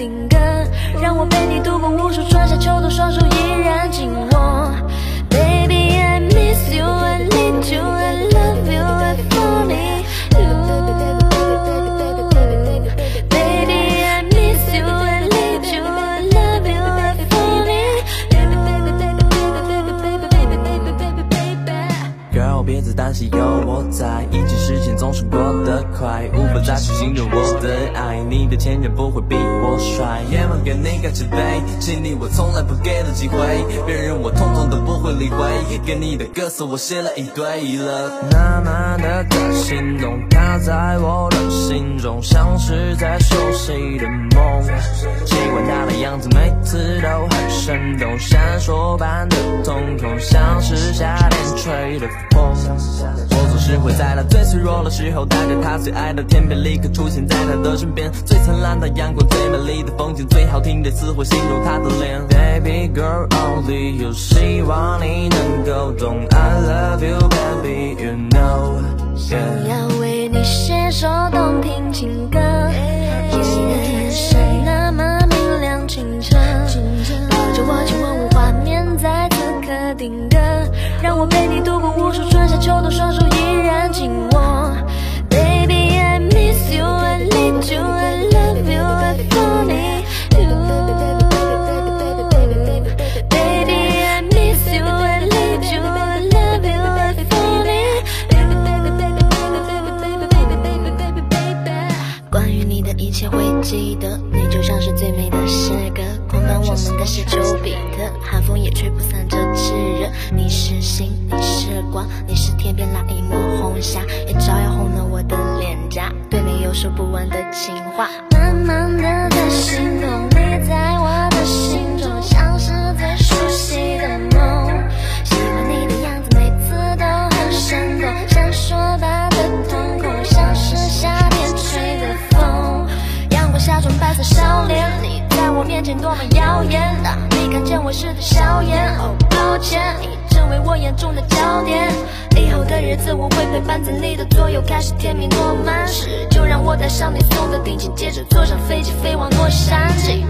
定格，让我陪你度别再担心，有我在，一起时间总是过得快，无法再去形容我的爱，你的前任不会比我帅。夜晚给你干这杯，心里我从来不给的机会，别人我通通都不会理会，给你的歌词我写了一堆了。慢慢的在心动，它在我的心中像是在熟悉的梦，喜欢它的样子，每次都很生动，闪烁般的瞳孔像是夏天吹的风。我总是会在他最脆弱的时候，带着他最爱的甜品，立刻出现在他的身边。最灿烂的阳光，最美丽的风景，最好听的词汇形容他的脸。Baby girl only you，希望你能够懂。I love you baby you know。想要为你写首动听情歌，一切会记得，你就像是最美的诗歌，狂奔我们的是丘比特，寒风也吹不散这炽热。你是星，你是光，你是天边那一抹红霞，也照耀红了我的脸颊。对你有说不完的情话，慢慢的在心多么耀眼当！你看见我时的笑颜，哦，抱歉，已成为我眼中的焦点。以后的日子我会陪伴在你的左右，开始甜蜜诺曼是，就让我带上你送的定情，戒指坐上飞机飞往洛杉矶。